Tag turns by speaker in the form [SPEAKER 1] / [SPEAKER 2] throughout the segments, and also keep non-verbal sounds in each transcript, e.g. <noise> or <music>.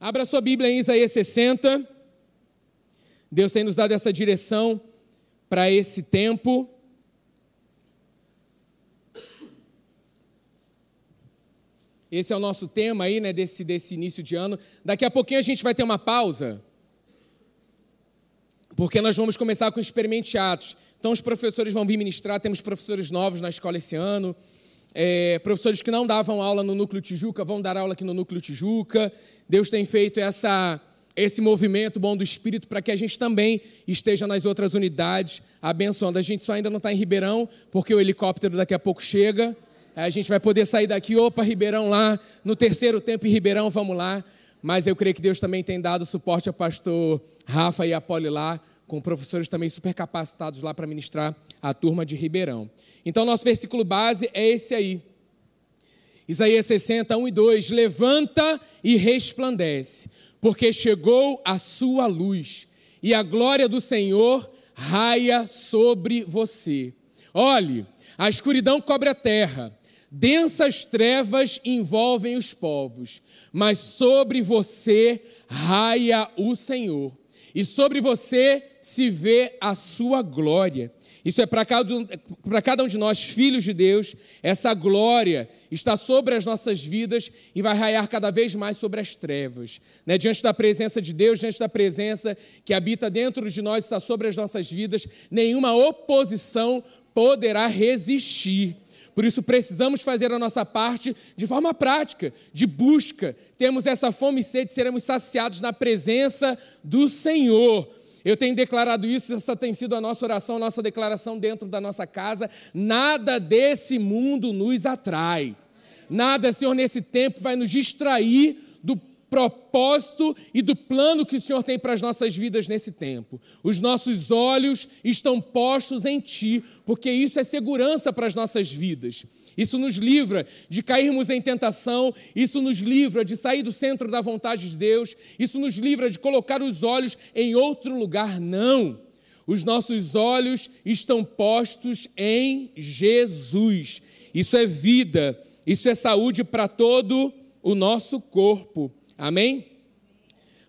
[SPEAKER 1] Abra sua Bíblia em Isaías 60. Deus tem nos dado essa direção para esse tempo. Esse é o nosso tema aí, né, desse, desse início de ano. Daqui a pouquinho a gente vai ter uma pausa, porque nós vamos começar com experimentados. Então os professores vão vir ministrar, temos professores novos na escola esse ano. É, professores que não davam aula no Núcleo Tijuca vão dar aula aqui no Núcleo Tijuca. Deus tem feito essa, esse movimento bom do Espírito para que a gente também esteja nas outras unidades abençoando. A gente só ainda não está em Ribeirão, porque o helicóptero daqui a pouco chega. A gente vai poder sair daqui, opa, Ribeirão lá, no terceiro tempo em Ribeirão, vamos lá. Mas eu creio que Deus também tem dado suporte ao pastor Rafa e a Poli lá, com professores também super capacitados lá para ministrar a turma de Ribeirão. Então, nosso versículo base é esse aí. Isaías 60, 1 e 2: Levanta e resplandece, porque chegou a sua luz, e a glória do Senhor raia sobre você. Olhe, a escuridão cobre a terra, Densas trevas envolvem os povos, mas sobre você raia o Senhor, e sobre você se vê a sua glória. Isso é para cada um de nós, filhos de Deus, essa glória está sobre as nossas vidas e vai raiar cada vez mais sobre as trevas. Né? Diante da presença de Deus, diante da presença que habita dentro de nós, está sobre as nossas vidas, nenhuma oposição poderá resistir. Por isso precisamos fazer a nossa parte de forma prática, de busca. Temos essa fome e sede, seremos saciados na presença do Senhor. Eu tenho declarado isso, essa tem sido a nossa oração, a nossa declaração dentro da nossa casa. Nada desse mundo nos atrai. Nada, Senhor, nesse tempo vai nos distrair do propósito e do plano que o Senhor tem para as nossas vidas nesse tempo. Os nossos olhos estão postos em Ti, porque isso é segurança para as nossas vidas. Isso nos livra de cairmos em tentação, isso nos livra de sair do centro da vontade de Deus, isso nos livra de colocar os olhos em outro lugar. Não! Os nossos olhos estão postos em Jesus. Isso é vida, isso é saúde para todo o nosso corpo. Amém?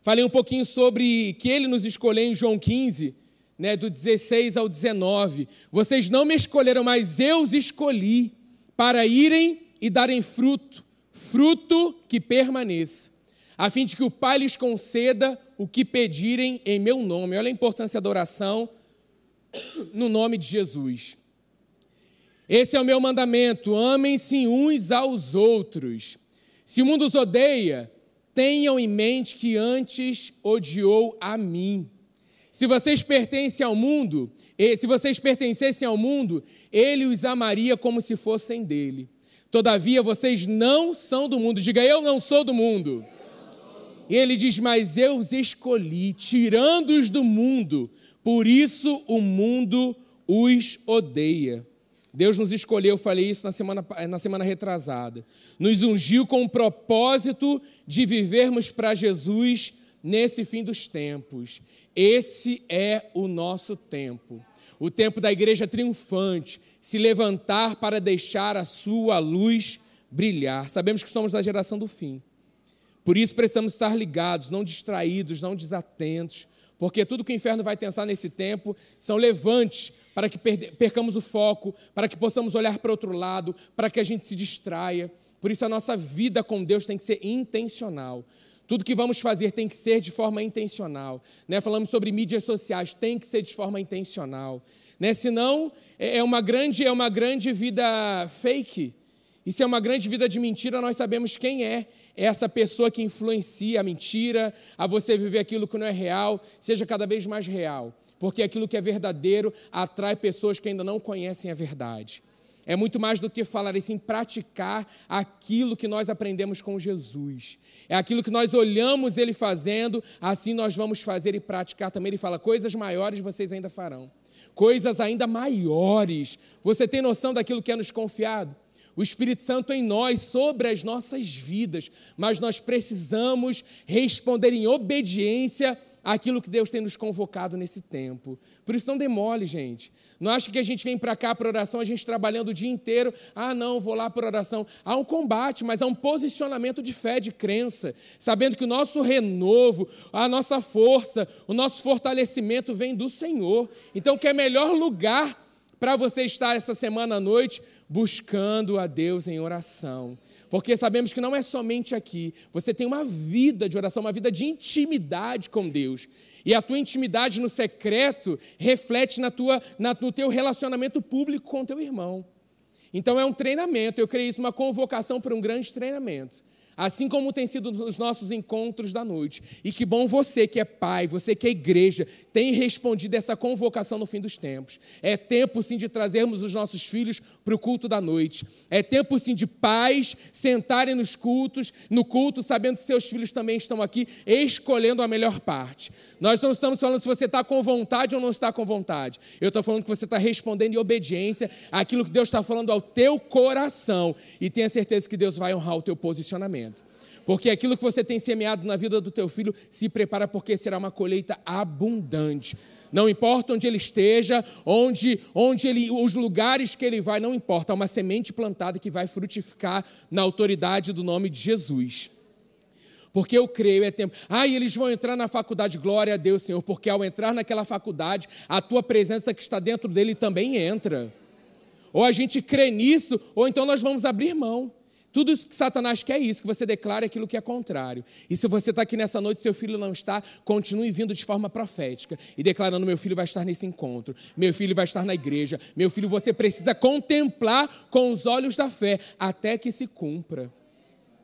[SPEAKER 1] Falei um pouquinho sobre que ele nos escolheu em João 15, né, do 16 ao 19. Vocês não me escolheram, mas eu os escolhi para irem e darem fruto, fruto que permaneça, a fim de que o Pai lhes conceda o que pedirem em meu nome. Olha a importância da oração no nome de Jesus. Esse é o meu mandamento: amem-se uns aos outros. Se o mundo os odeia, tenham em mente que antes odiou a mim. Se vocês pertencem ao mundo, se vocês pertencessem ao mundo, ele os amaria como se fossem dele. Todavia, vocês não são do mundo. Diga, eu não sou do mundo. E ele diz, mas eu os escolhi, tirando-os do mundo, por isso o mundo os odeia. Deus nos escolheu, eu falei isso na semana, na semana retrasada. Nos ungiu com o propósito de vivermos para Jesus nesse fim dos tempos. Esse é o nosso tempo. O tempo da igreja triunfante, se levantar para deixar a sua luz brilhar. Sabemos que somos da geração do fim. Por isso precisamos estar ligados, não distraídos, não desatentos, porque tudo que o inferno vai pensar nesse tempo são levantes para que percamos o foco, para que possamos olhar para outro lado, para que a gente se distraia. Por isso, a nossa vida com Deus tem que ser intencional. Tudo que vamos fazer tem que ser de forma intencional. Né? Falamos sobre mídias sociais, tem que ser de forma intencional. Né? Senão, é, é uma, grande, é uma grande vida fake. E se é uma grande vida de mentira, nós sabemos quem é essa pessoa que influencia a mentira, a você viver aquilo que não é real, seja cada vez mais real porque aquilo que é verdadeiro atrai pessoas que ainda não conhecem a verdade. É muito mais do que falar, e sim praticar aquilo que nós aprendemos com Jesus. É aquilo que nós olhamos Ele fazendo, assim nós vamos fazer e praticar também. Ele fala: coisas maiores vocês ainda farão, coisas ainda maiores. Você tem noção daquilo que é nos confiado? o Espírito Santo em nós, sobre as nossas vidas, mas nós precisamos responder em obediência aquilo que Deus tem nos convocado nesse tempo. Por isso não demole, gente. Não acha que a gente vem para cá para oração, a gente trabalhando o dia inteiro. Ah, não, vou lá para oração. Há um combate, mas há um posicionamento de fé, de crença, sabendo que o nosso renovo, a nossa força, o nosso fortalecimento vem do Senhor. Então, que é melhor lugar para você estar essa semana à noite buscando a Deus em oração. Porque sabemos que não é somente aqui. Você tem uma vida de oração, uma vida de intimidade com Deus. E a tua intimidade no secreto reflete na tua, na, no teu relacionamento público com teu irmão. Então é um treinamento, eu creio isso, uma convocação para um grande treinamento assim como tem sido nos nossos encontros da noite. E que bom você que é pai, você que é igreja, tem respondido essa convocação no fim dos tempos. É tempo sim de trazermos os nossos filhos para o culto da noite. É tempo sim de pais sentarem nos cultos, no culto, sabendo que seus filhos também estão aqui, escolhendo a melhor parte. Nós não estamos falando se você está com vontade ou não está com vontade. Eu estou falando que você está respondendo em obediência àquilo que Deus está falando ao teu coração. E tenha certeza que Deus vai honrar o teu posicionamento. Porque aquilo que você tem semeado na vida do teu filho, se prepara porque será uma colheita abundante. Não importa onde ele esteja, onde, onde ele, os lugares que ele vai, não importa. É uma semente plantada que vai frutificar na autoridade do nome de Jesus. Porque eu creio, é tempo. Ah, e eles vão entrar na faculdade, glória a Deus, Senhor, porque ao entrar naquela faculdade, a tua presença que está dentro dele também entra. Ou a gente crê nisso, ou então nós vamos abrir mão. Tudo que Satanás quer é isso, que você declare aquilo que é contrário. E se você está aqui nessa noite, seu filho não está, continue vindo de forma profética e declarando: meu filho vai estar nesse encontro, meu filho vai estar na igreja, meu filho, você precisa contemplar com os olhos da fé até que se cumpra.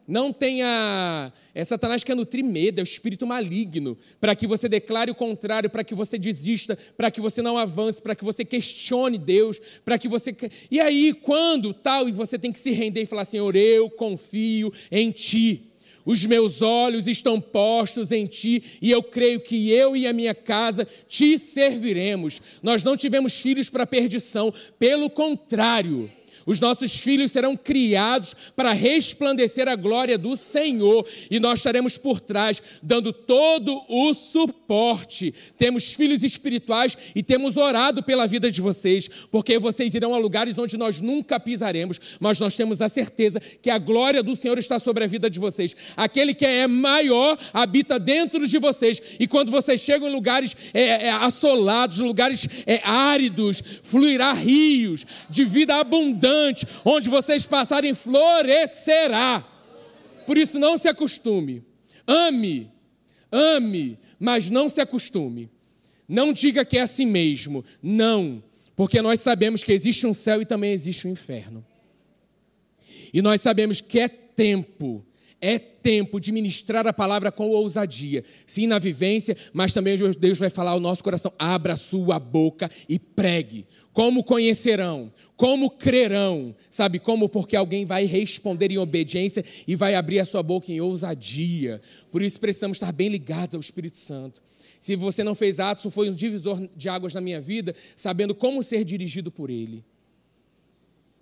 [SPEAKER 1] Não tenha. É Satanás quer nutrir medo, é o espírito maligno, para que você declare o contrário, para que você desista, para que você não avance, para que você questione Deus, para que você. E aí, quando tal, e você tem que se render e falar: Senhor, eu confio em Ti. Os meus olhos estão postos em ti e eu creio que eu e a minha casa te serviremos. Nós não tivemos filhos para perdição, pelo contrário. Os nossos filhos serão criados para resplandecer a glória do Senhor e nós estaremos por trás, dando todo o suporte. Temos filhos espirituais e temos orado pela vida de vocês, porque vocês irão a lugares onde nós nunca pisaremos, mas nós temos a certeza que a glória do Senhor está sobre a vida de vocês. Aquele que é maior habita dentro de vocês e quando vocês chegam em lugares é, é, assolados, lugares é, áridos, fluirá rios de vida abundante abundante, onde vocês passarem florescerá. Por isso, não se acostume. Ame, ame, mas não se acostume. Não diga que é assim mesmo. Não, porque nós sabemos que existe um céu e também existe um inferno. E nós sabemos que é tempo, é tempo de ministrar a palavra com ousadia. Sim, na vivência, mas também Deus vai falar ao nosso coração: abra sua boca e pregue. Como conhecerão? Como crerão? Sabe como? Porque alguém vai responder em obediência e vai abrir a sua boca em ousadia. Por isso precisamos estar bem ligados ao Espírito Santo. Se você não fez atos, foi um divisor de águas na minha vida, sabendo como ser dirigido por Ele.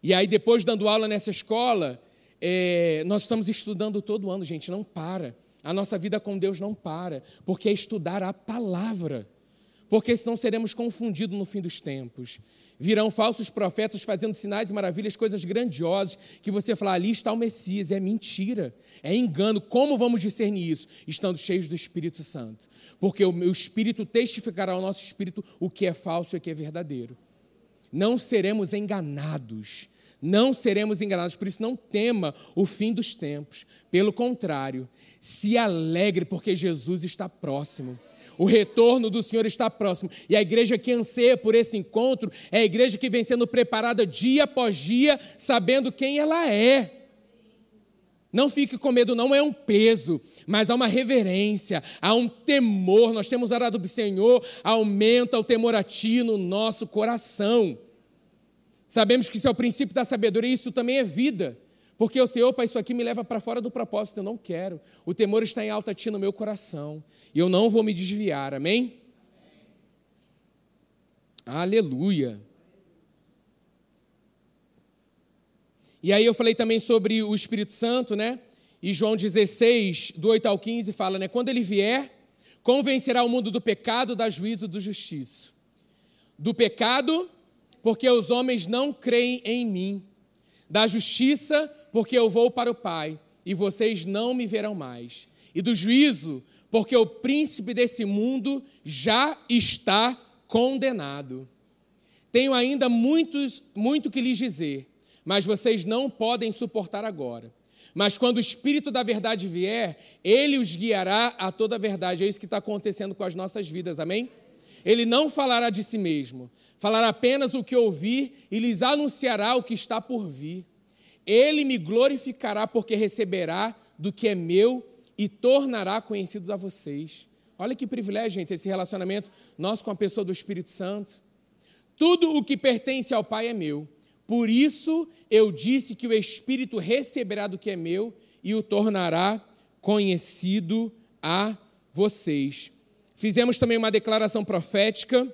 [SPEAKER 1] E aí, depois dando aula nessa escola, é, nós estamos estudando todo ano, gente, não para. A nossa vida com Deus não para, porque é estudar a palavra porque senão seremos confundidos no fim dos tempos. Virão falsos profetas fazendo sinais e maravilhas, coisas grandiosas, que você fala, ali está o Messias. É mentira, é engano. Como vamos discernir isso? Estando cheios do Espírito Santo. Porque o meu Espírito testificará ao nosso Espírito o que é falso e o que é verdadeiro. Não seremos enganados. Não seremos enganados, por isso não tema o fim dos tempos. Pelo contrário, se alegre, porque Jesus está próximo. O retorno do Senhor está próximo. E a igreja que anseia por esse encontro é a igreja que vem sendo preparada dia após dia, sabendo quem ela é. Não fique com medo, não é um peso, mas há uma reverência, há um temor. Nós temos orado do Senhor, aumenta o temor a Ti no nosso coração. Sabemos que isso é o princípio da sabedoria, isso também é vida. Porque eu sei, opa, isso aqui me leva para fora do propósito, eu não quero. O temor está em alta ti no meu coração. E eu não vou me desviar, amém? Aleluia. E aí eu falei também sobre o Espírito Santo, né? E João 16, do 8 ao 15, fala, né? Quando ele vier, convencerá o mundo do pecado, da juízo, do justiça. Do pecado, porque os homens não creem em mim. Da justiça, porque eu vou para o Pai e vocês não me verão mais. E do juízo, porque o príncipe desse mundo já está condenado. Tenho ainda muitos, muito que lhes dizer, mas vocês não podem suportar agora. Mas quando o Espírito da verdade vier, ele os guiará a toda a verdade. É isso que está acontecendo com as nossas vidas, amém? Ele não falará de si mesmo, falará apenas o que ouvir e lhes anunciará o que está por vir. Ele me glorificará, porque receberá do que é meu e tornará conhecidos a vocês. Olha que privilégio, gente, esse relacionamento nosso com a pessoa do Espírito Santo. Tudo o que pertence ao Pai é meu. Por isso eu disse que o Espírito receberá do que é meu e o tornará conhecido a vocês. Fizemos também uma declaração profética.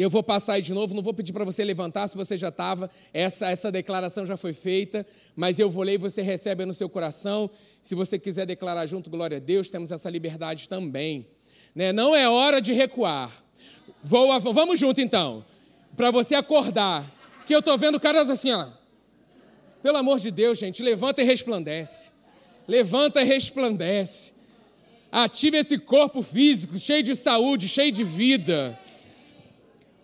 [SPEAKER 1] E eu vou passar aí de novo, não vou pedir para você levantar se você já estava, essa, essa declaração já foi feita, mas eu vou ler e você recebe no seu coração. Se você quiser declarar junto, glória a Deus, temos essa liberdade também. Né? Não é hora de recuar. Vou, vamos junto então, para você acordar que eu estou vendo caras assim, ó. Pelo amor de Deus, gente, levanta e resplandece. Levanta e resplandece. Ative esse corpo físico, cheio de saúde, cheio de vida.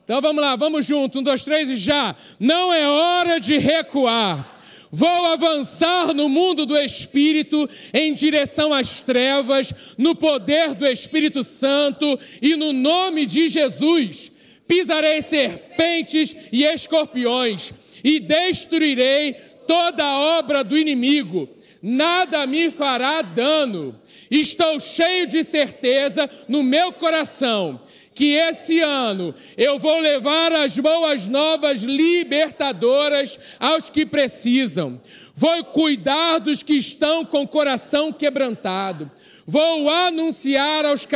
[SPEAKER 1] Então vamos lá, vamos junto. Um, dois, três e já. Não é hora de recuar. Vou avançar no mundo do Espírito em direção às trevas, no poder do Espírito Santo e no nome de Jesus pisarei serpentes e escorpiões, e destruirei toda a obra do inimigo, nada me fará dano. Estou cheio de certeza no meu coração que esse ano eu vou levar as boas novas libertadoras aos que precisam. Vou cuidar dos que estão com o coração quebrantado. Vou anunciar aos,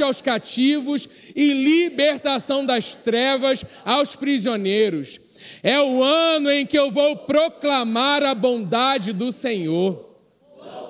[SPEAKER 1] aos cativos e libertação das trevas aos prisioneiros. É o ano em que eu vou proclamar a bondade do Senhor.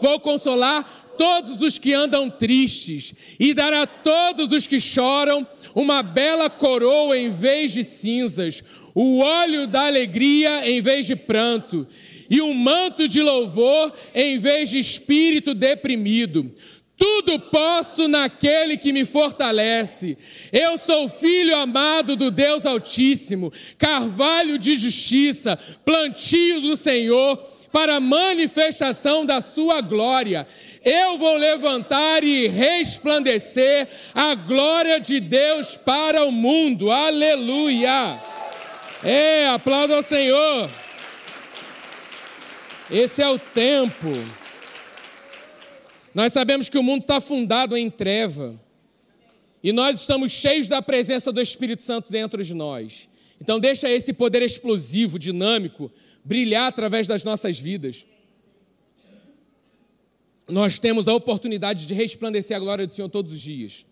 [SPEAKER 1] Vou consolar todos os que andam tristes e dar a todos os que choram uma bela coroa em vez de cinzas, o óleo da alegria em vez de pranto e um manto de louvor em vez de espírito deprimido. Tudo posso naquele que me fortalece. Eu sou filho amado do Deus Altíssimo, carvalho de justiça, plantio do Senhor, para a manifestação da sua glória. Eu vou levantar e resplandecer a glória de Deus para o mundo. Aleluia! É, aplauda ao Senhor. Esse é o tempo. Nós sabemos que o mundo está fundado em treva. E nós estamos cheios da presença do Espírito Santo dentro de nós. Então, deixa esse poder explosivo, dinâmico, brilhar através das nossas vidas. Nós temos a oportunidade de resplandecer a glória do Senhor todos os dias.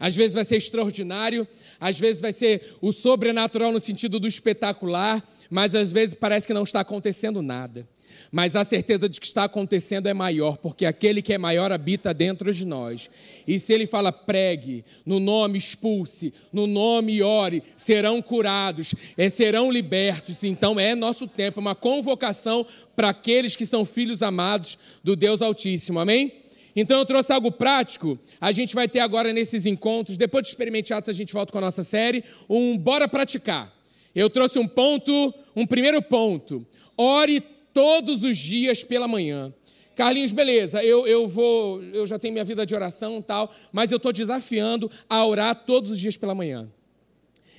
[SPEAKER 1] Às vezes vai ser extraordinário, às vezes vai ser o sobrenatural no sentido do espetacular, mas às vezes parece que não está acontecendo nada. Mas a certeza de que está acontecendo é maior, porque aquele que é maior habita dentro de nós. E se ele fala pregue, no nome expulse, no nome ore, serão curados, é, serão libertos. Então é nosso tempo, uma convocação para aqueles que são filhos amados do Deus Altíssimo. Amém? Então eu trouxe algo prático. A gente vai ter agora nesses encontros, depois de experimentados, a gente volta com a nossa série, um bora praticar. Eu trouxe um ponto, um primeiro ponto. Ore todos os dias pela manhã. Carlinhos, beleza, eu, eu vou, eu já tenho minha vida de oração e tal, mas eu estou desafiando a orar todos os dias pela manhã.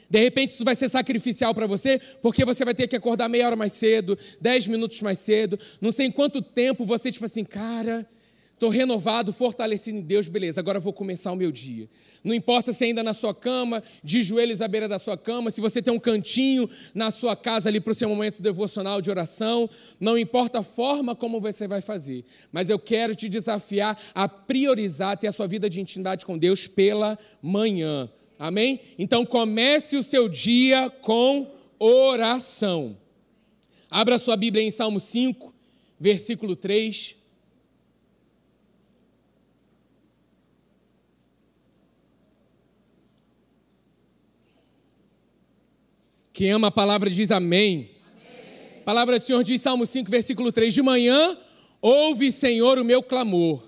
[SPEAKER 1] De repente isso vai ser sacrificial para você, porque você vai ter que acordar meia hora mais cedo, dez minutos mais cedo, não sei em quanto tempo você, tipo assim, cara, Estou renovado, fortalecido em Deus, beleza, agora vou começar o meu dia. Não importa se ainda na sua cama, de joelhos à beira da sua cama, se você tem um cantinho na sua casa ali para o seu momento devocional de oração, não importa a forma como você vai fazer, mas eu quero te desafiar a priorizar ter a sua vida de intimidade com Deus pela manhã. Amém? Então comece o seu dia com oração. Abra sua Bíblia em Salmo 5, versículo 3. Quem ama a palavra diz amém. amém. A palavra do Senhor diz, Salmo 5, versículo 3: De manhã, ouve, Senhor, o meu clamor.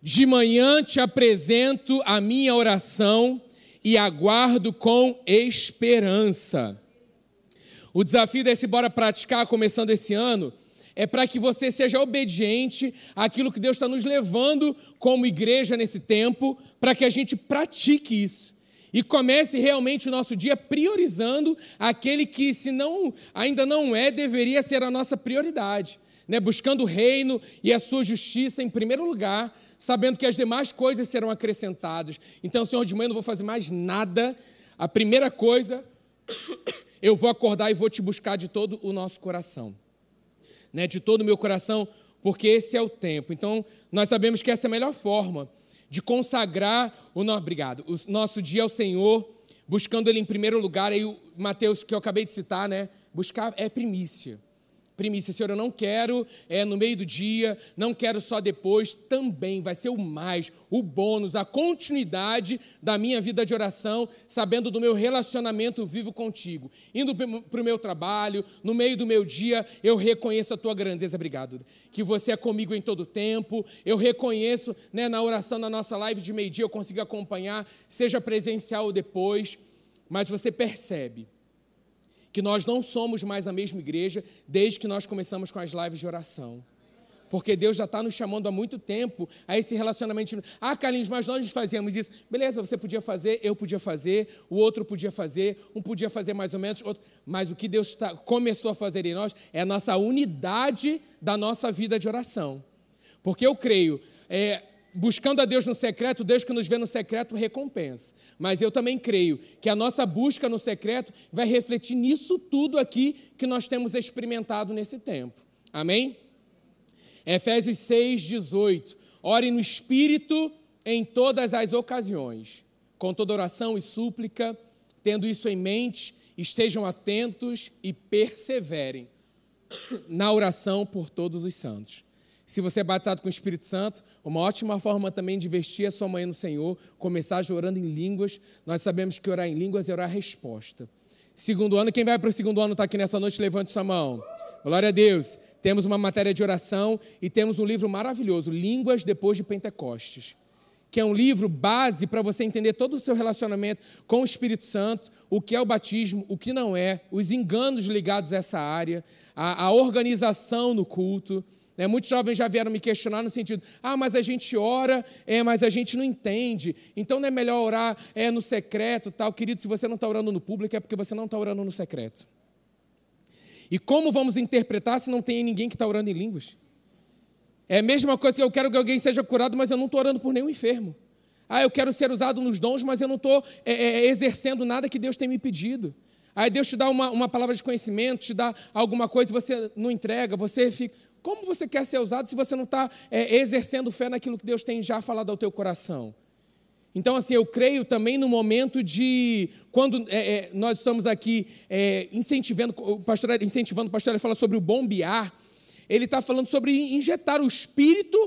[SPEAKER 1] De manhã te apresento a minha oração e aguardo com esperança. O desafio desse Bora Praticar, começando esse ano, é para que você seja obediente àquilo que Deus está nos levando como igreja nesse tempo, para que a gente pratique isso. E comece realmente o nosso dia priorizando aquele que, se não ainda não é, deveria ser a nossa prioridade. Né? Buscando o reino e a sua justiça em primeiro lugar, sabendo que as demais coisas serão acrescentadas. Então, Senhor, de manhã eu não vou fazer mais nada. A primeira coisa, <coughs> eu vou acordar e vou te buscar de todo o nosso coração né, de todo o meu coração, porque esse é o tempo. Então, nós sabemos que essa é a melhor forma de consagrar o nosso, obrigado, o nosso dia ao Senhor, buscando Ele em primeiro lugar. Aí o Mateus, que eu acabei de citar, né, buscar é primícia primícia. Senhor, eu não quero é, no meio do dia, não quero só depois, também vai ser o mais, o bônus, a continuidade da minha vida de oração, sabendo do meu relacionamento vivo contigo. Indo para o meu trabalho, no meio do meu dia, eu reconheço a tua grandeza. Obrigado. Que você é comigo em todo tempo. Eu reconheço né, na oração na nossa live de meio-dia, eu consigo acompanhar, seja presencial ou depois, mas você percebe que nós não somos mais a mesma igreja desde que nós começamos com as lives de oração. Porque Deus já está nos chamando há muito tempo a esse relacionamento. Ah, Carlinhos, mas nós fazíamos isso. Beleza, você podia fazer, eu podia fazer, o outro podia fazer, um podia fazer mais ou menos, outro. Mas o que Deus tá, começou a fazer em nós é a nossa unidade da nossa vida de oração. Porque eu creio, é, buscando a Deus no secreto, Deus que nos vê no secreto recompensa. Mas eu também creio que a nossa busca no secreto vai refletir nisso tudo aqui que nós temos experimentado nesse tempo. Amém? Efésios 6, 18. Ore no Espírito em todas as ocasiões, com toda oração e súplica, tendo isso em mente, estejam atentos e perseverem na oração por todos os santos. Se você é batizado com o Espírito Santo, uma ótima forma também de vestir a sua manhã no Senhor, começar orando em línguas. Nós sabemos que orar em línguas é orar resposta. Segundo ano, quem vai para o segundo ano está aqui nessa noite, levante sua mão. Glória a Deus. Temos uma matéria de oração e temos um livro maravilhoso, Línguas Depois de Pentecostes, que é um livro base para você entender todo o seu relacionamento com o Espírito Santo, o que é o batismo, o que não é, os enganos ligados a essa área, a, a organização no culto. Né? Muitos jovens já vieram me questionar no sentido: ah, mas a gente ora, é, mas a gente não entende. Então não é melhor orar é, no secreto, tal. Querido, se você não está orando no público, é porque você não está orando no secreto. E como vamos interpretar se não tem ninguém que está orando em línguas? É a mesma coisa que eu quero que alguém seja curado, mas eu não estou orando por nenhum enfermo. Ah, eu quero ser usado nos dons, mas eu não estou é, é, exercendo nada que Deus tem me pedido. Aí Deus te dá uma, uma palavra de conhecimento, te dá alguma coisa e você não entrega, você fica. Como você quer ser usado se você não está é, exercendo fé naquilo que Deus tem já falado ao teu coração? Então, assim, eu creio também no momento de quando é, é, nós estamos aqui é, incentivando, o pastor, incentivando o pastor a falar sobre o bombear, ele está falando sobre injetar o espírito,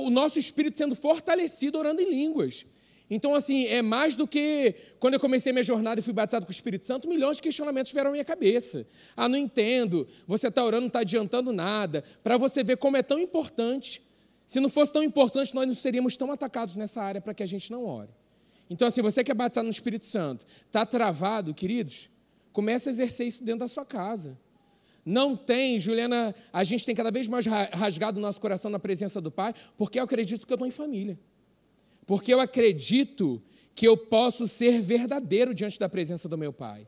[SPEAKER 1] o nosso espírito sendo fortalecido orando em línguas. Então, assim, é mais do que quando eu comecei minha jornada e fui batizado com o Espírito Santo, milhões de questionamentos vieram à minha cabeça. Ah, não entendo, você está orando, não está adiantando nada. Para você ver como é tão importante. Se não fosse tão importante, nós não seríamos tão atacados nessa área para que a gente não ore. Então, assim, você que é batizado no Espírito Santo, está travado, queridos, comece a exercer isso dentro da sua casa. Não tem, Juliana, a gente tem cada vez mais rasgado o nosso coração na presença do Pai, porque eu acredito que eu estou em família porque eu acredito que eu posso ser verdadeiro diante da presença do meu Pai.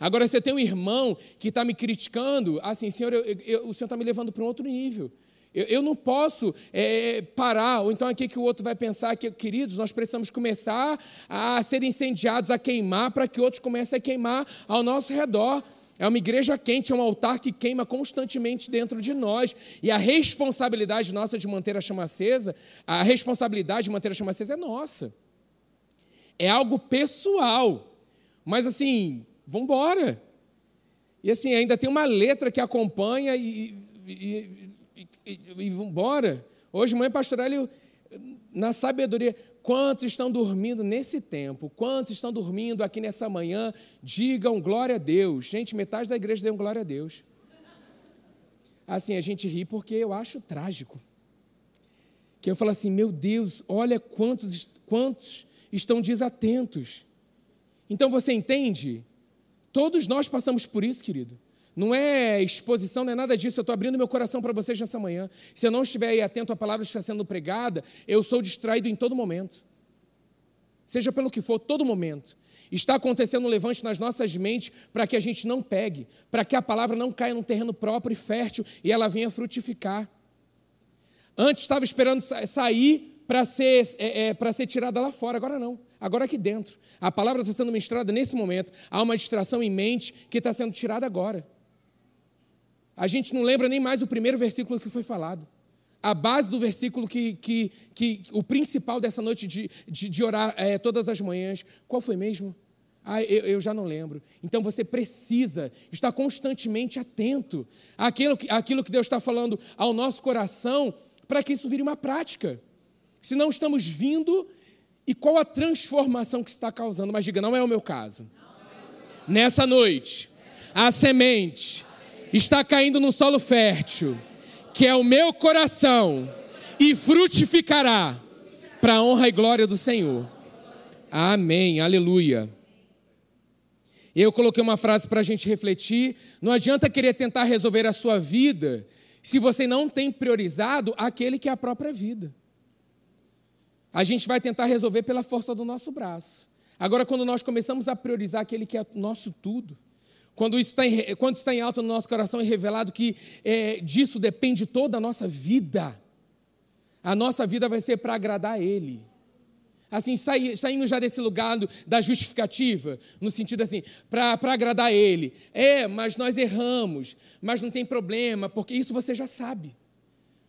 [SPEAKER 1] Agora, você tem um irmão que está me criticando, assim, Senhor, eu, eu, o Senhor está me levando para um outro nível. Eu, eu não posso é, parar, ou então aqui que o outro vai pensar que, queridos, nós precisamos começar a ser incendiados, a queimar, para que outros comecem a queimar ao nosso redor. É uma igreja quente, é um altar que queima constantemente dentro de nós. E a responsabilidade nossa de manter a chama acesa, a responsabilidade de manter a chama acesa é nossa. É algo pessoal. Mas assim, vamos embora. E assim, ainda tem uma letra que acompanha e, e, e, e vamos embora. Hoje, mãe pastor Hélio na sabedoria. Quantos estão dormindo nesse tempo? Quantos estão dormindo aqui nessa manhã? Digam glória a Deus. Gente, metade da igreja deu glória a Deus. Assim, a gente ri porque eu acho trágico. Que eu falo assim, meu Deus, olha quantos, quantos estão desatentos. Então você entende? Todos nós passamos por isso, querido. Não é exposição, não é nada disso. Eu estou abrindo meu coração para vocês nessa manhã. Se eu não estiver aí atento à palavra que está sendo pregada, eu sou distraído em todo momento. Seja pelo que for, todo momento. Está acontecendo um levante nas nossas mentes para que a gente não pegue, para que a palavra não caia num terreno próprio e fértil e ela venha frutificar. Antes estava esperando sair para ser, é, é, para ser tirada lá fora, agora não. Agora aqui dentro. A palavra está sendo ministrada nesse momento. Há uma distração em mente que está sendo tirada agora. A gente não lembra nem mais o primeiro versículo que foi falado. A base do versículo que, que, que o principal dessa noite de, de, de orar é, todas as manhãs, qual foi mesmo? Ah, eu, eu, já não lembro. Então você precisa estar constantemente atento àquilo que, àquilo que Deus está falando ao nosso coração, para que isso vire uma prática. Se não estamos vindo, e qual a transformação que está causando? Mas diga, não é o meu caso. Nessa noite, a semente está caindo no solo fértil, que é o meu coração, e frutificará para a honra e glória do Senhor. Amém, aleluia. Eu coloquei uma frase para a gente refletir. Não adianta querer tentar resolver a sua vida se você não tem priorizado aquele que é a própria vida. A gente vai tentar resolver pela força do nosso braço. Agora, quando nós começamos a priorizar aquele que é nosso tudo, quando isso está em, quando está em alto no nosso coração e revelado que é, disso depende toda a nossa vida, a nossa vida vai ser para agradar a Ele. Assim, saímos já desse lugar da justificativa, no sentido assim, para agradar a Ele. É, mas nós erramos, mas não tem problema, porque isso você já sabe.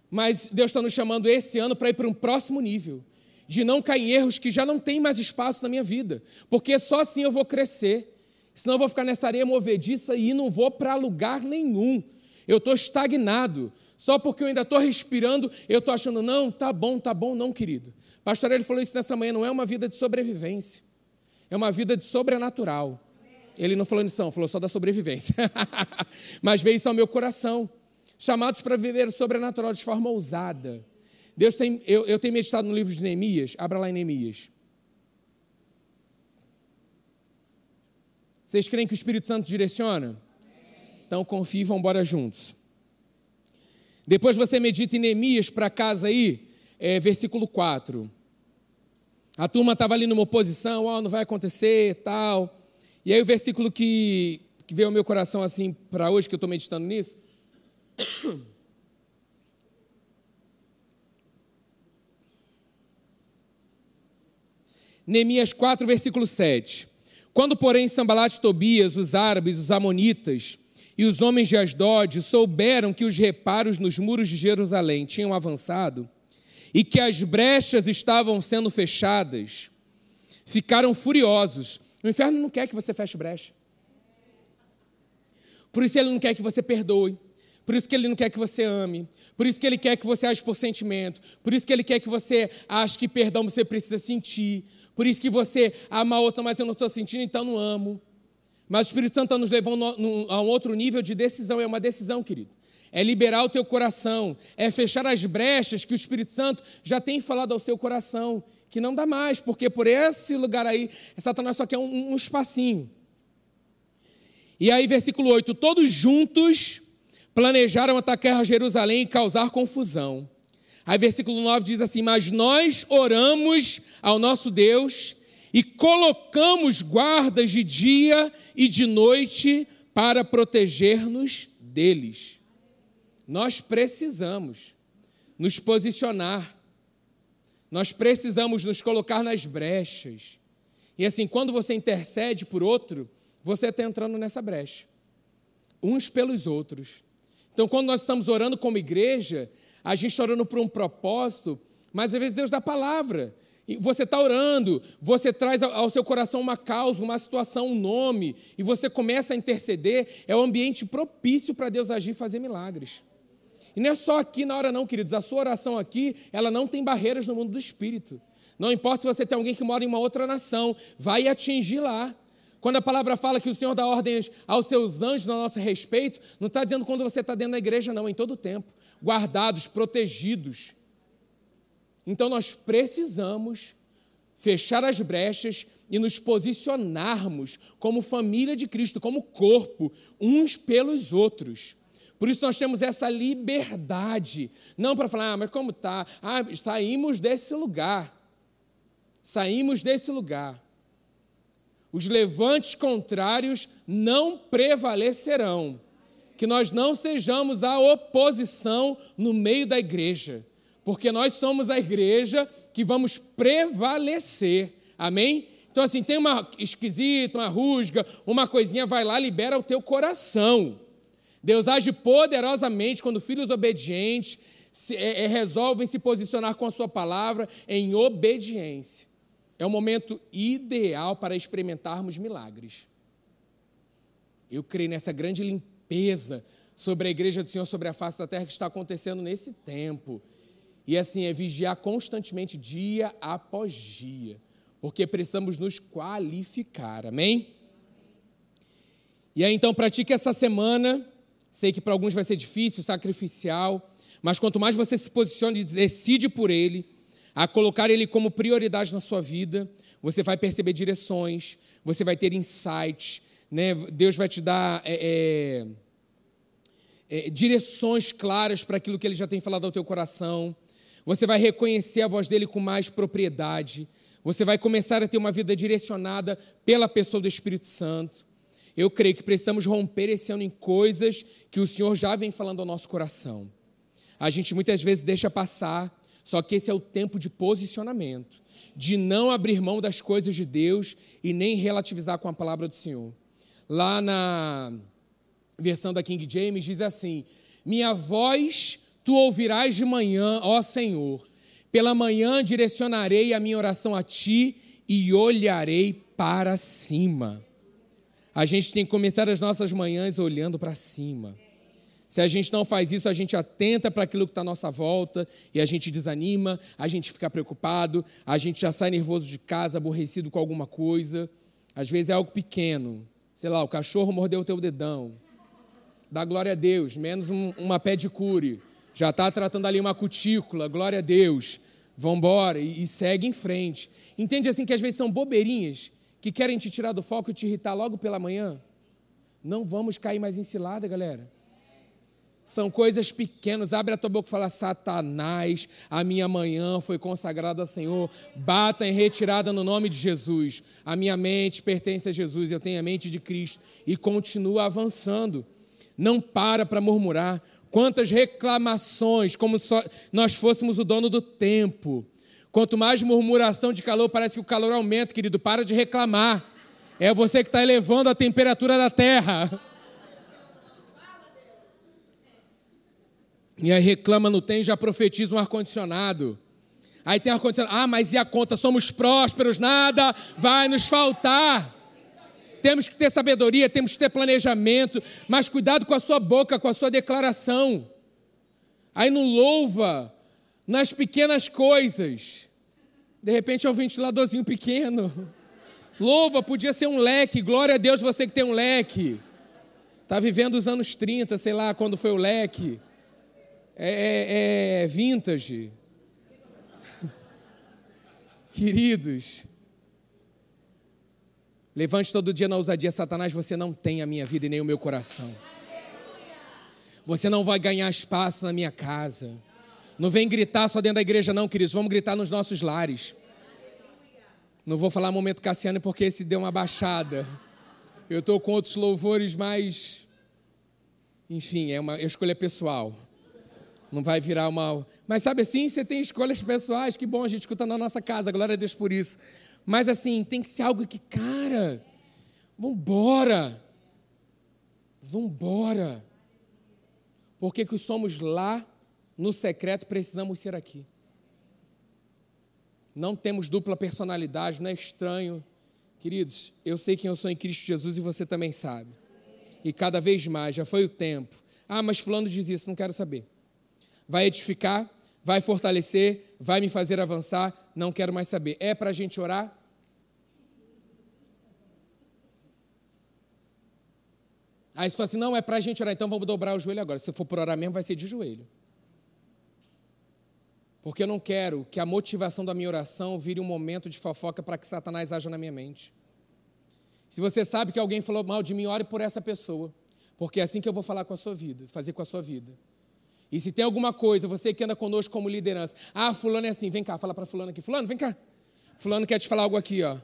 [SPEAKER 1] Mas Deus está nos chamando esse ano para ir para um próximo nível, de não cair em erros que já não tem mais espaço na minha vida, porque só assim eu vou crescer. Senão eu vou ficar nessa areia movediça e não vou para lugar nenhum. Eu estou estagnado. Só porque eu ainda estou respirando, eu estou achando, não, tá bom, tá bom, não, querido. Pastor, ele falou isso nessa manhã, não é uma vida de sobrevivência. É uma vida de sobrenatural. Ele não falou isso, não, falou só da sobrevivência. <laughs> Mas veio isso ao meu coração. Chamados para viver o sobrenatural de forma ousada. Deus tem, eu, eu tenho meditado no livro de Neemias, abra lá em Neemias. Vocês creem que o Espírito Santo direciona? Então confie e vão embora juntos. Depois você medita em Neemias para casa aí, é, versículo 4. A turma estava ali numa oposição, oh, não vai acontecer, tal. E aí o versículo que, que veio ao meu coração assim para hoje, que eu estou meditando nisso. <coughs> Neemias 4, versículo 7. Quando, porém, Sambalat e Tobias, os árabes, os amonitas e os homens de Asdod souberam que os reparos nos muros de Jerusalém tinham avançado e que as brechas estavam sendo fechadas, ficaram furiosos. O inferno não quer que você feche brecha. Por isso ele não quer que você perdoe. Por isso que ele não quer que você ame. Por isso que ele quer que você age por sentimento. Por isso que ele quer que você ache que perdão você precisa sentir. Por isso que você ama outra, mas eu não estou sentindo, então não amo. Mas o Espírito Santo está nos levando a um outro nível de decisão. É uma decisão, querido. É liberar o teu coração. É fechar as brechas que o Espírito Santo já tem falado ao seu coração. Que não dá mais, porque por esse lugar aí, Satanás só quer um, um espacinho. E aí, versículo 8: Todos juntos planejaram atacar Jerusalém e causar confusão. Aí, versículo 9 diz assim: Mas nós oramos ao nosso Deus e colocamos guardas de dia e de noite para proteger-nos deles. Nós precisamos nos posicionar, nós precisamos nos colocar nas brechas. E assim, quando você intercede por outro, você está entrando nessa brecha, uns pelos outros. Então, quando nós estamos orando como igreja, a gente está orando por um propósito, mas às vezes Deus dá palavra. E você está orando, você traz ao seu coração uma causa, uma situação, um nome, e você começa a interceder, é um ambiente propício para Deus agir e fazer milagres. E não é só aqui na hora, não, queridos. A sua oração aqui, ela não tem barreiras no mundo do espírito. Não importa se você tem alguém que mora em uma outra nação, vai atingir lá. Quando a palavra fala que o Senhor dá ordens aos seus anjos no nosso respeito, não está dizendo quando você está dentro da igreja, não, em todo o tempo. Guardados, protegidos. Então nós precisamos fechar as brechas e nos posicionarmos como família de Cristo, como corpo, uns pelos outros. Por isso nós temos essa liberdade, não para falar, ah, mas como tá? Ah, saímos desse lugar. Saímos desse lugar os levantes contrários não prevalecerão. Que nós não sejamos a oposição no meio da igreja, porque nós somos a igreja que vamos prevalecer. Amém? Então, assim, tem uma esquisita, uma rusga, uma coisinha, vai lá, libera o teu coração. Deus age poderosamente quando filhos obedientes se, é, é, resolvem se posicionar com a sua palavra em obediência. É o momento ideal para experimentarmos milagres. Eu creio nessa grande limpeza sobre a igreja do Senhor, sobre a face da terra que está acontecendo nesse tempo. E assim, é vigiar constantemente, dia após dia, porque precisamos nos qualificar, amém? E aí então, pratique essa semana. Sei que para alguns vai ser difícil, sacrificial, mas quanto mais você se posiciona e decide por ele, a colocar Ele como prioridade na sua vida, você vai perceber direções, você vai ter insights, né? Deus vai te dar é, é, é, direções claras para aquilo que Ele já tem falado ao teu coração. Você vai reconhecer a voz dele com mais propriedade. Você vai começar a ter uma vida direcionada pela pessoa do Espírito Santo. Eu creio que precisamos romper esse ano em coisas que o Senhor já vem falando ao nosso coração. A gente muitas vezes deixa passar só que esse é o tempo de posicionamento, de não abrir mão das coisas de Deus e nem relativizar com a palavra do Senhor. Lá na versão da King James diz assim: Minha voz tu ouvirás de manhã, ó Senhor. Pela manhã direcionarei a minha oração a ti e olharei para cima. A gente tem que começar as nossas manhãs olhando para cima. Se a gente não faz isso, a gente atenta para aquilo que está à nossa volta e a gente desanima, a gente fica preocupado, a gente já sai nervoso de casa, aborrecido com alguma coisa. Às vezes é algo pequeno. Sei lá, o cachorro mordeu o teu dedão. Dá glória a Deus, menos um, uma pé de cure. Já está tratando ali uma cutícula, glória a Deus. Vamos embora e, e segue em frente. Entende assim que às vezes são bobeirinhas que querem te tirar do foco e te irritar logo pela manhã? Não vamos cair mais em cilada, galera. São coisas pequenas. Abre a tua boca e fala: Satanás, a minha manhã foi consagrada ao Senhor. Bata em retirada no nome de Jesus. A minha mente pertence a Jesus. Eu tenho a mente de Cristo. E continua avançando. Não para para murmurar. Quantas reclamações, como nós fôssemos o dono do tempo. Quanto mais murmuração de calor, parece que o calor aumenta, querido. Para de reclamar. É você que está elevando a temperatura da terra. E aí reclama, não tem, já profetiza um ar-condicionado. Aí tem ar-condicionado, ah, mas e a conta? Somos prósperos, nada vai nos faltar. Temos que ter sabedoria, temos que ter planejamento, mas cuidado com a sua boca, com a sua declaração. Aí não louva nas pequenas coisas. De repente é um ventiladorzinho pequeno. Louva, podia ser um leque. Glória a Deus você que tem um leque. Está vivendo os anos 30, sei lá, quando foi o leque é, é, é vintage. <laughs> Queridos, levante todo dia na ousadia, Satanás, você não tem a minha vida e nem o meu coração. Você não vai ganhar espaço na minha casa. Não vem gritar só dentro da igreja, não, queridos. Vamos gritar nos nossos lares. Não vou falar momento Cassiano porque esse deu uma baixada. Eu estou com outros louvores mais. Enfim, é uma escolha pessoal não vai virar uma. Mas sabe assim, você tem escolhas pessoais, que bom a gente escuta na nossa casa, glória a Deus por isso. Mas assim, tem que ser algo que, cara, vambora. Vambora. Porque que somos lá no secreto, precisamos ser aqui. Não temos dupla personalidade, não é estranho. Queridos, eu sei quem eu sou em Cristo Jesus e você também sabe. E cada vez mais, já foi o tempo. Ah, mas fulano diz isso, não quero saber. vai edificar, vai fortalecer, vai me fazer avançar, não quero mais saber. É para a gente orar? Aí você fala assim, não, é para a gente orar, então vamos dobrar o joelho agora. Se for por orar mesmo, vai ser de joelho. Porque eu não quero que a motivação da minha oração vire um momento de fofoca para que Satanás haja na minha mente. Se você sabe que alguém falou mal de mim, ore por essa pessoa. Porque é assim que eu vou falar com a sua vida, fazer com a sua vida. E se tem alguma coisa, você que anda conosco como liderança, ah, fulano é assim, vem cá, fala para fulano aqui, fulano, vem cá. Fulano quer te falar algo aqui, ó.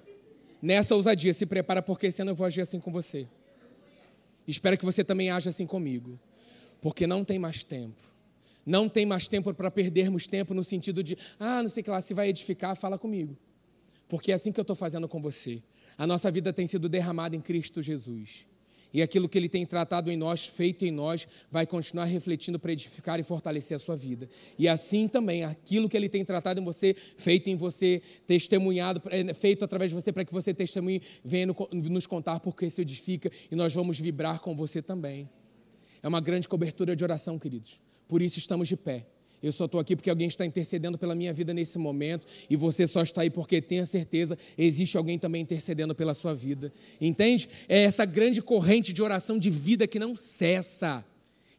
[SPEAKER 1] Nessa ousadia, se prepara porque esse ano eu vou agir assim com você. Espero que você também haja assim comigo. Porque não tem mais tempo. Não tem mais tempo para perdermos tempo no sentido de, ah, não sei que lá, se vai edificar, fala comigo. Porque é assim que eu estou fazendo com você. A nossa vida tem sido derramada em Cristo Jesus. E aquilo que Ele tem tratado em nós, feito em nós, vai continuar refletindo para edificar e fortalecer a sua vida. E assim também, aquilo que Ele tem tratado em você, feito em você, testemunhado, é, feito através de você, para que você testemunhe, venha nos contar porque se edifica e nós vamos vibrar com você também. É uma grande cobertura de oração, queridos. Por isso estamos de pé. Eu só estou aqui porque alguém está intercedendo pela minha vida nesse momento e você só está aí porque tenha certeza existe alguém também intercedendo pela sua vida. Entende? É essa grande corrente de oração de vida que não cessa.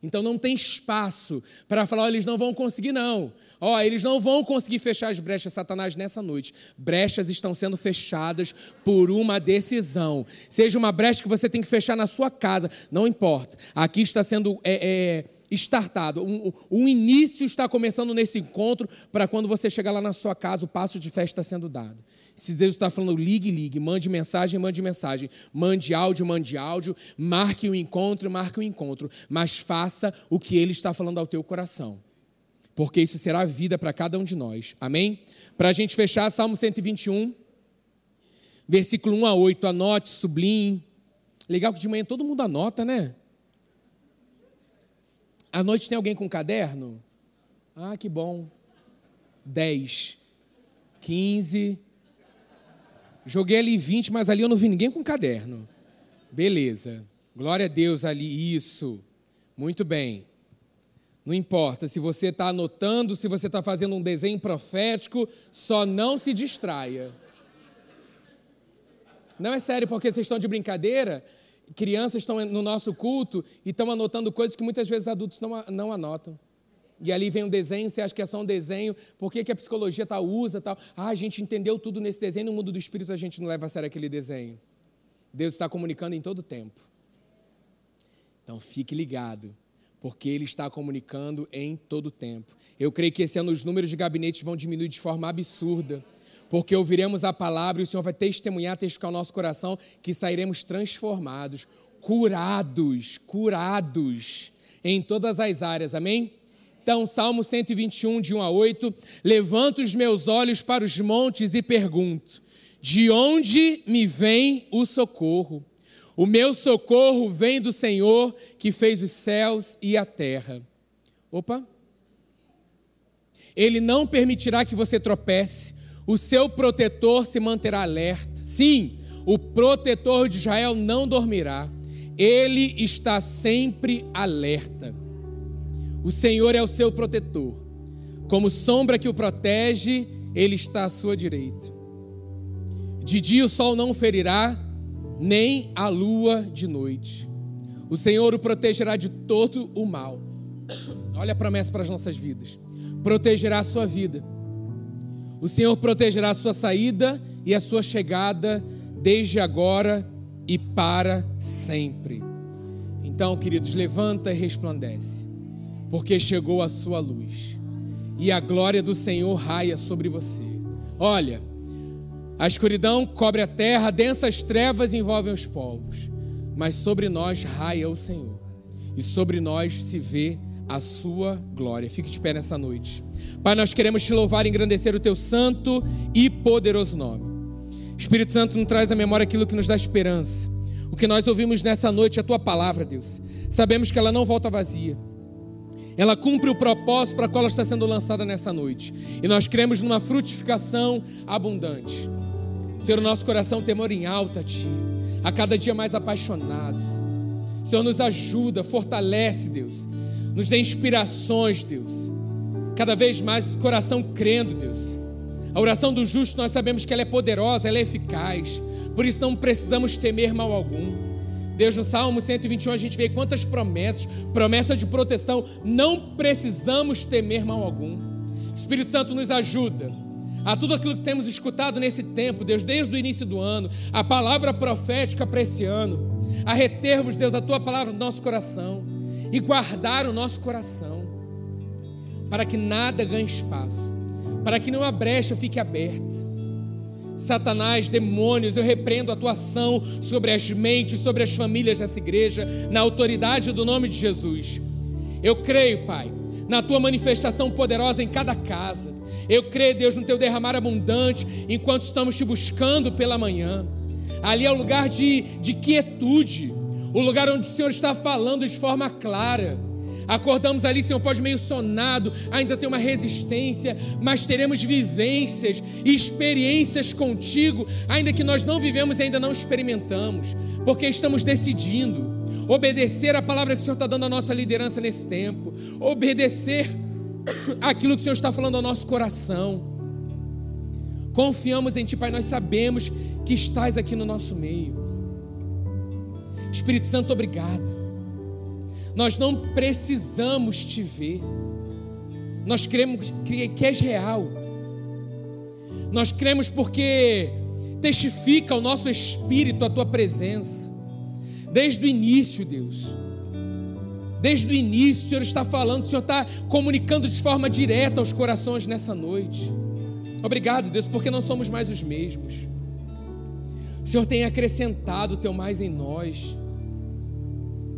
[SPEAKER 1] Então não tem espaço para falar, oh, eles não vão conseguir, não. Ó, oh, eles não vão conseguir fechar as brechas, Satanás, nessa noite. Brechas estão sendo fechadas por uma decisão. Seja uma brecha que você tem que fechar na sua casa, não importa. Aqui está sendo. É, é, startado. Um, um início está começando nesse encontro para quando você chegar lá na sua casa, o passo de fé está sendo dado. Se Deus está falando, ligue, ligue, mande mensagem, mande mensagem, mande áudio, mande áudio, marque o um encontro, marque o um encontro, mas faça o que Ele está falando ao teu coração, porque isso será vida para cada um de nós, amém? Para a gente fechar, Salmo 121, versículo 1 a 8, anote, sublinhe. Legal que de manhã todo mundo anota, né? À noite tem alguém com caderno? Ah, que bom. 10, 15. Joguei ali 20, mas ali eu não vi ninguém com caderno. Beleza. Glória a Deus ali, isso. Muito bem. Não importa se você está anotando, se você está fazendo um desenho profético, só não se distraia. Não é sério, porque vocês estão de brincadeira crianças estão no nosso culto e estão anotando coisas que muitas vezes adultos não, não anotam. E ali vem um desenho, você acha que é só um desenho, por que, que a psicologia tal usa tal? Ah, a gente entendeu tudo nesse desenho, no mundo do espírito a gente não leva a sério aquele desenho. Deus está comunicando em todo tempo. Então fique ligado, porque Ele está comunicando em todo tempo. Eu creio que esse ano os números de gabinetes vão diminuir de forma absurda porque ouviremos a palavra e o Senhor vai testemunhar, testificar o nosso coração que sairemos transformados, curados, curados em todas as áreas, amém? Então, Salmo 121, de 1 a 8: Levanto os meus olhos para os montes e pergunto: De onde me vem o socorro? O meu socorro vem do Senhor que fez os céus e a terra. Opa! Ele não permitirá que você tropece o seu protetor se manterá alerta. Sim, o protetor de Israel não dormirá. Ele está sempre alerta. O Senhor é o seu protetor. Como sombra que o protege, ele está à sua direita. De dia o sol não ferirá, nem a lua de noite. O Senhor o protegerá de todo o mal. Olha a promessa para as nossas vidas. Protegerá a sua vida o Senhor protegerá a sua saída e a sua chegada desde agora e para sempre. Então, queridos, levanta e resplandece, porque chegou a sua luz e a glória do Senhor raia sobre você. Olha, a escuridão cobre a terra, densas trevas envolvem os povos, mas sobre nós raia o Senhor e sobre nós se vê a sua glória. Fique de pé nessa noite. Pai, nós queremos te louvar e engrandecer o teu santo e poderoso nome. Espírito Santo nos traz à memória aquilo que nos dá esperança. O que nós ouvimos nessa noite, a tua palavra, Deus. Sabemos que ela não volta vazia. Ela cumpre o propósito para qual ela está sendo lançada nessa noite. E nós cremos numa frutificação abundante. Senhor, o nosso coração temor em alta a Ti, a cada dia mais apaixonados. Senhor, nos ajuda, fortalece, Deus. Nos dê inspirações, Deus Cada vez mais coração crendo, Deus. A oração do justo nós sabemos que ela é poderosa, ela é eficaz. Por isso não precisamos temer mal algum. Deus, no Salmo 121 a gente vê quantas promessas, promessa de proteção, não precisamos temer mal algum. Espírito Santo nos ajuda a tudo aquilo que temos escutado nesse tempo, Deus, desde o início do ano, a palavra profética para esse ano, a retermos, Deus, a tua palavra no nosso coração e guardar o nosso coração, para que nada ganhe espaço, para que nenhuma brecha fique aberta. Satanás, demônios, eu repreendo a tua ação sobre as mentes, sobre as famílias dessa igreja, na autoridade do nome de Jesus. Eu creio, Pai, na tua manifestação poderosa em cada casa. Eu creio, Deus, no teu derramar abundante enquanto estamos te buscando pela manhã. Ali é o lugar de, de quietude, o lugar onde o Senhor está falando de forma clara. Acordamos ali, Senhor, pode meio sonado, ainda tem uma resistência, mas teremos vivências e experiências contigo, ainda que nós não vivemos e ainda não experimentamos, porque estamos decidindo obedecer a palavra que o Senhor está dando à nossa liderança nesse tempo, obedecer <coughs> aquilo que o Senhor está falando ao nosso coração. Confiamos em Ti, Pai, nós sabemos que estás aqui no nosso meio. Espírito Santo, obrigado. Nós não precisamos te ver. Nós cremos que és real. Nós cremos porque testifica o nosso espírito a tua presença. Desde o início, Deus. Desde o início, o Senhor está falando, o Senhor está comunicando de forma direta aos corações nessa noite. Obrigado, Deus, porque não somos mais os mesmos. O Senhor tem acrescentado o teu mais em nós.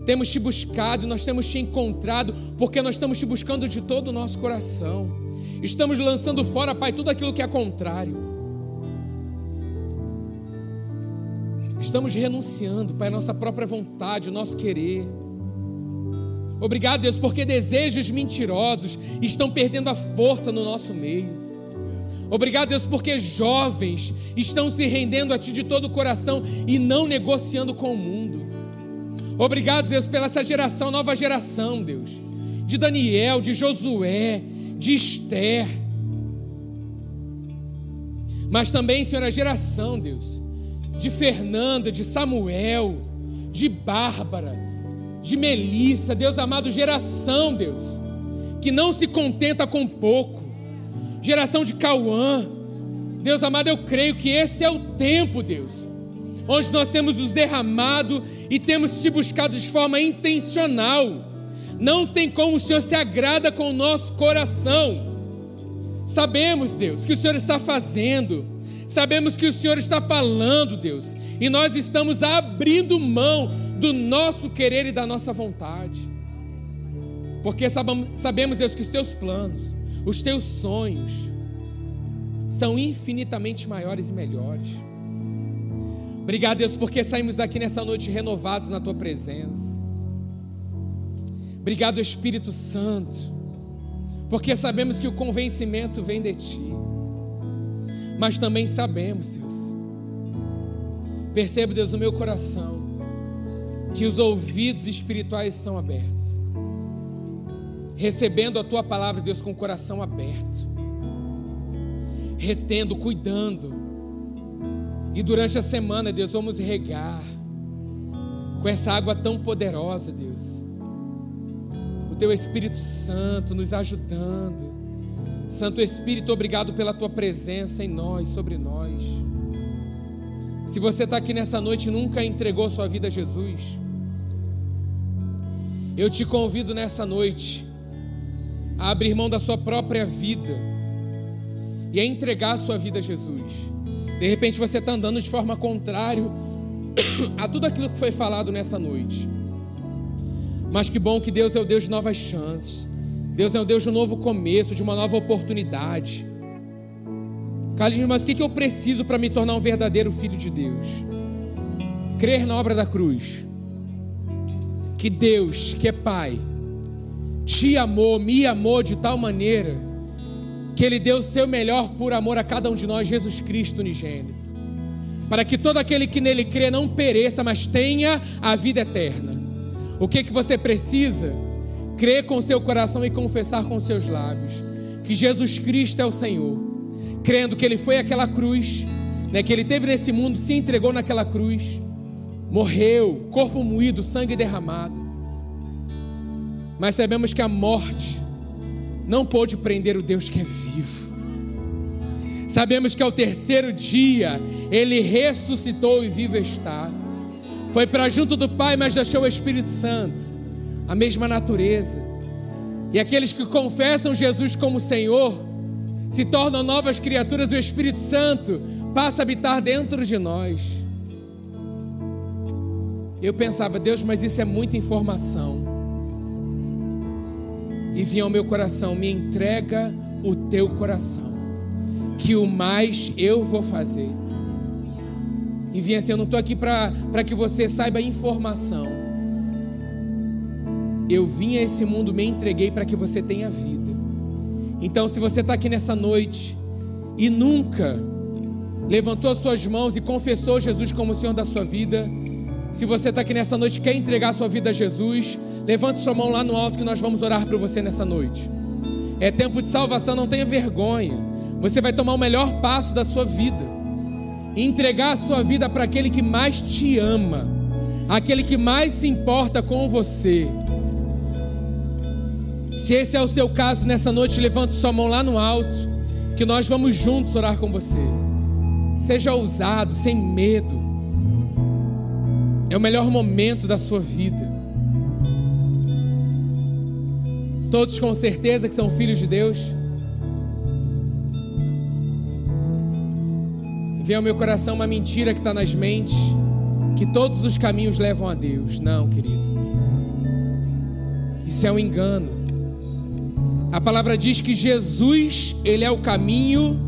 [SPEAKER 1] Temos te buscado, nós temos te encontrado, porque nós estamos te buscando de todo o nosso coração. Estamos lançando fora, Pai, tudo aquilo que é contrário. Estamos renunciando, Pai, a nossa própria vontade, o nosso querer. Obrigado, Deus, porque desejos mentirosos estão perdendo a força no nosso meio. Obrigado, Deus, porque jovens estão se rendendo a Ti de todo o coração e não negociando com o mundo. Obrigado, Deus, pela essa geração, nova geração, Deus, de Daniel, de Josué, de Esther. Mas também, Senhor, a geração, Deus, de Fernanda, de Samuel, de Bárbara, de Melissa, Deus amado, geração, Deus, que não se contenta com pouco, geração de Cauã, Deus amado, eu creio que esse é o tempo, Deus, onde nós temos os derramado e temos te buscado de forma intencional. Não tem como o Senhor se agrada com o nosso coração. Sabemos, Deus, que o Senhor está fazendo, sabemos que o Senhor está falando, Deus, e nós estamos abrindo mão do nosso querer e da nossa vontade. Porque sabemos, Deus, que os teus planos, os teus sonhos, são infinitamente maiores e melhores. Obrigado, Deus, porque saímos daqui nessa noite renovados na tua presença. Obrigado, Espírito Santo, porque sabemos que o convencimento vem de ti. Mas também sabemos, Deus, percebo, Deus, no meu coração, que os ouvidos espirituais são abertos, recebendo a tua palavra, Deus, com o coração aberto, retendo, cuidando, e durante a semana, Deus, vamos regar com essa água tão poderosa, Deus, o teu Espírito Santo nos ajudando. Santo Espírito, obrigado pela tua presença em nós, sobre nós. Se você está aqui nessa noite e nunca entregou sua vida a Jesus, eu te convido nessa noite a abrir mão da sua própria vida e a entregar a sua vida a Jesus. De repente você está andando de forma contrária <coughs> a tudo aquilo que foi falado nessa noite. Mas que bom que Deus é o Deus de novas chances. Deus é o Deus de um novo começo, de uma nova oportunidade. Carlinhos, mas o que eu preciso para me tornar um verdadeiro filho de Deus? Crer na obra da cruz que Deus, que é Pai, te amou, me amou de tal maneira que Ele deu o seu melhor por amor a cada um de nós, Jesus Cristo unigênito, para que todo aquele que nele crê não pereça, mas tenha a vida eterna. O que que você precisa? Crer com seu coração e confessar com seus lábios. que Jesus Cristo é o Senhor, crendo que Ele foi aquela cruz, né, que Ele teve nesse mundo, se entregou naquela cruz, morreu, corpo moído, sangue derramado. Mas sabemos que a morte não pôde prender o Deus que é vivo. Sabemos que ao terceiro dia ele ressuscitou e vivo está. Foi para junto do Pai, mas deixou o Espírito Santo, a mesma natureza. E aqueles que confessam Jesus como Senhor se tornam novas criaturas o Espírito Santo passa a habitar dentro de nós. Eu pensava, Deus, mas isso é muita informação. E vinha ao meu coração, me entrega o teu coração, que o mais eu vou fazer. E vinha assim: eu não estou aqui para que você saiba informação. Eu vim a esse mundo, me entreguei para que você tenha vida. Então, se você está aqui nessa noite e nunca levantou as suas mãos e confessou Jesus como o Senhor da sua vida, se você está aqui nessa noite quer entregar sua vida a Jesus, levante sua mão lá no alto que nós vamos orar por você nessa noite. É tempo de salvação, não tenha vergonha. Você vai tomar o melhor passo da sua vida entregar a sua vida para aquele que mais te ama, aquele que mais se importa com você. Se esse é o seu caso nessa noite, levante sua mão lá no alto, que nós vamos juntos orar com você. Seja ousado, sem medo. É o melhor momento da sua vida. Todos com certeza que são filhos de Deus. Vem ao meu coração uma mentira que está nas mentes, que todos os caminhos levam a Deus. Não, querido. Isso é um engano. A palavra diz que Jesus, Ele é o caminho,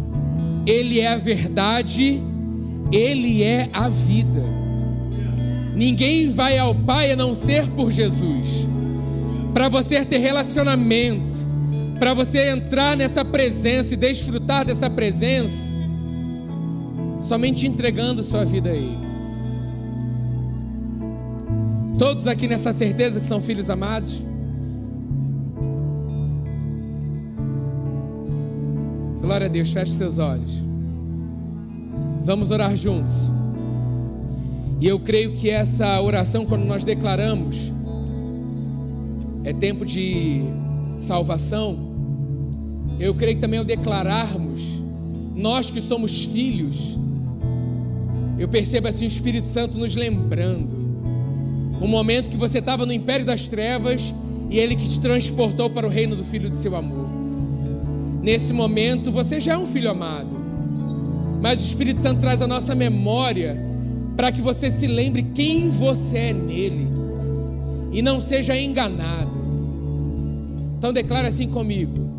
[SPEAKER 1] Ele é a verdade, Ele é a vida. Ninguém vai ao Pai a não ser por Jesus. Para você ter relacionamento, para você entrar nessa presença e desfrutar dessa presença, somente entregando sua vida a Ele. Todos aqui nessa certeza que são filhos amados? Glória a Deus, feche seus olhos. Vamos orar juntos. E eu creio que essa oração, quando nós declaramos, é tempo de salvação. Eu creio que também ao declararmos, nós que somos filhos, eu percebo assim o Espírito Santo nos lembrando. Um momento que você estava no império das trevas e ele que te transportou para o reino do filho de seu amor. Nesse momento você já é um filho amado. Mas o Espírito Santo traz a nossa memória para que você se lembre quem você é nele e não seja enganado. Então declara assim comigo.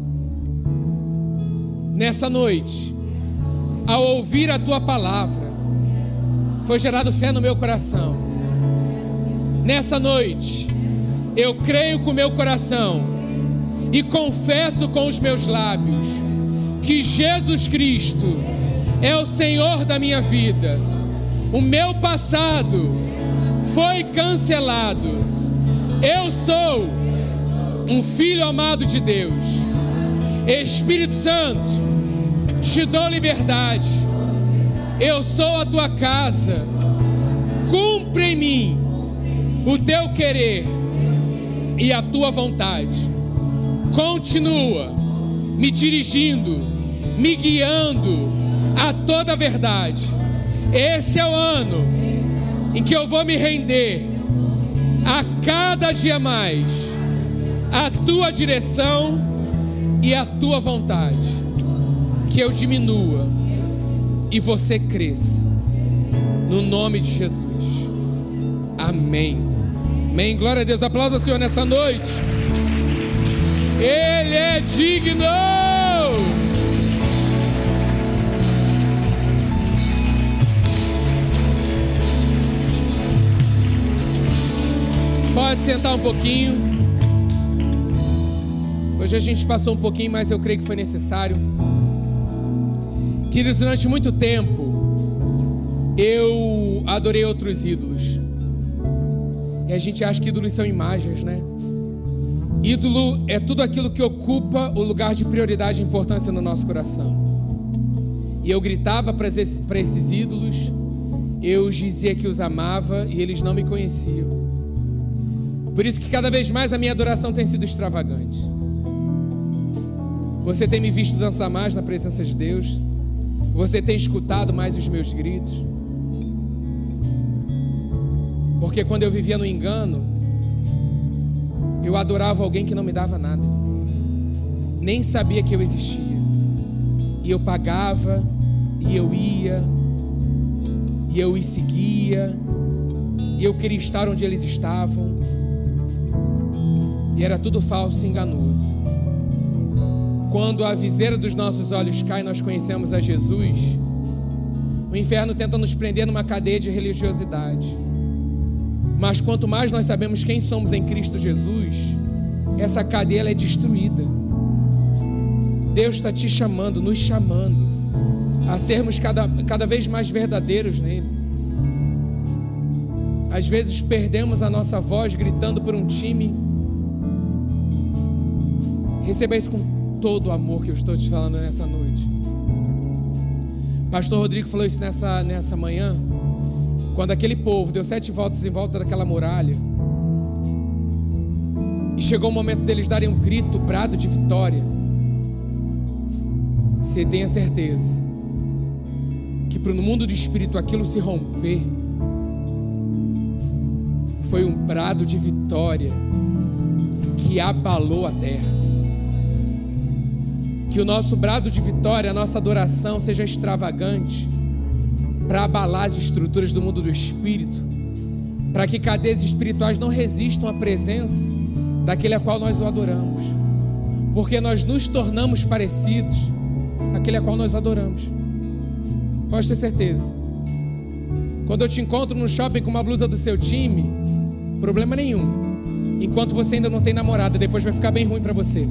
[SPEAKER 1] Nessa noite, ao ouvir a tua palavra, foi gerado fé no meu coração. Nessa noite, eu creio com o meu coração e confesso com os meus lábios que Jesus Cristo é o Senhor da minha vida. O meu passado foi cancelado. Eu sou um filho amado de Deus. Espírito Santo, te dou liberdade eu sou a tua casa, cumpre em mim o teu querer e a tua vontade. Continua me dirigindo, me guiando a toda a verdade. Esse é o ano em que eu vou me render a cada dia mais a tua direção e a tua vontade. Que eu diminua e você cresça. No nome de Jesus. Amém. Amém. Glória a Deus. Aplauda o Senhor nessa noite. Ele é digno. Pode sentar um pouquinho. Hoje a gente passou um pouquinho, mas eu creio que foi necessário. Queridos, durante muito tempo eu adorei outros ídolos. E a gente acha que ídolos são imagens, né? Ídolo é tudo aquilo que ocupa o lugar de prioridade e importância no nosso coração. E eu gritava para esses ídolos, eu dizia que os amava e eles não me conheciam. Por isso que cada vez mais a minha adoração tem sido extravagante. Você tem me visto dançar mais na presença de Deus? Você tem escutado mais os meus gritos? Porque quando eu vivia no engano, eu adorava alguém que não me dava nada, nem sabia que eu existia. E eu pagava, e eu ia, e eu os seguia, e eu queria estar onde eles estavam, e era tudo falso e enganoso. Quando a viseira dos nossos olhos cai, nós conhecemos a Jesus. O inferno tenta nos prender numa cadeia de religiosidade. Mas quanto mais nós sabemos quem somos em Cristo Jesus, essa cadeia é destruída. Deus está te chamando, nos chamando, a sermos cada, cada vez mais verdadeiros nele. Às vezes perdemos a nossa voz gritando por um time. Receba isso com todo o amor que eu estou te falando nessa noite. Pastor Rodrigo falou isso nessa, nessa manhã. Quando aquele povo deu sete voltas em volta daquela muralha, e chegou o momento deles darem um grito, um brado de vitória, você tenha certeza que para o mundo do espírito aquilo se romper, foi um brado de vitória que abalou a terra. Que o nosso brado de vitória, a nossa adoração seja extravagante para abalar as estruturas do mundo do espírito, para que cadeias espirituais não resistam à presença daquele a qual nós o adoramos, porque nós nos tornamos parecidos àquele a qual nós adoramos. Pode ter certeza. Quando eu te encontro no shopping com uma blusa do seu time, problema nenhum. Enquanto você ainda não tem namorada, depois vai ficar bem ruim para você.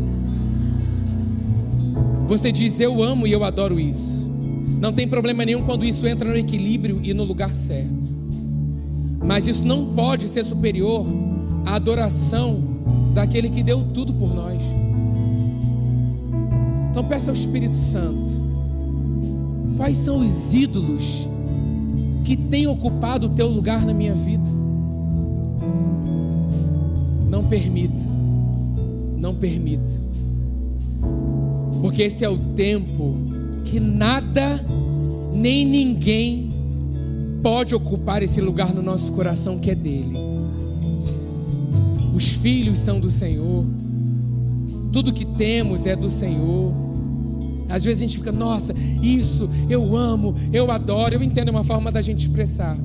[SPEAKER 1] Você diz: Eu amo e eu adoro isso. Não tem problema nenhum quando isso entra no equilíbrio e no lugar certo. Mas isso não pode ser superior à adoração daquele que deu tudo por nós. Então peça ao Espírito Santo: quais são os ídolos que têm ocupado o teu lugar na minha vida? Não permita, não permita, porque esse é o tempo que nada nem ninguém pode ocupar esse lugar no nosso coração que é dele. Os filhos são do Senhor, tudo que temos é do Senhor. Às vezes a gente fica, nossa, isso eu amo, eu adoro, eu entendo é uma forma da gente expressar,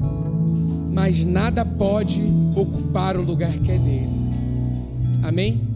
[SPEAKER 1] mas nada pode ocupar o lugar que é dele. Amém?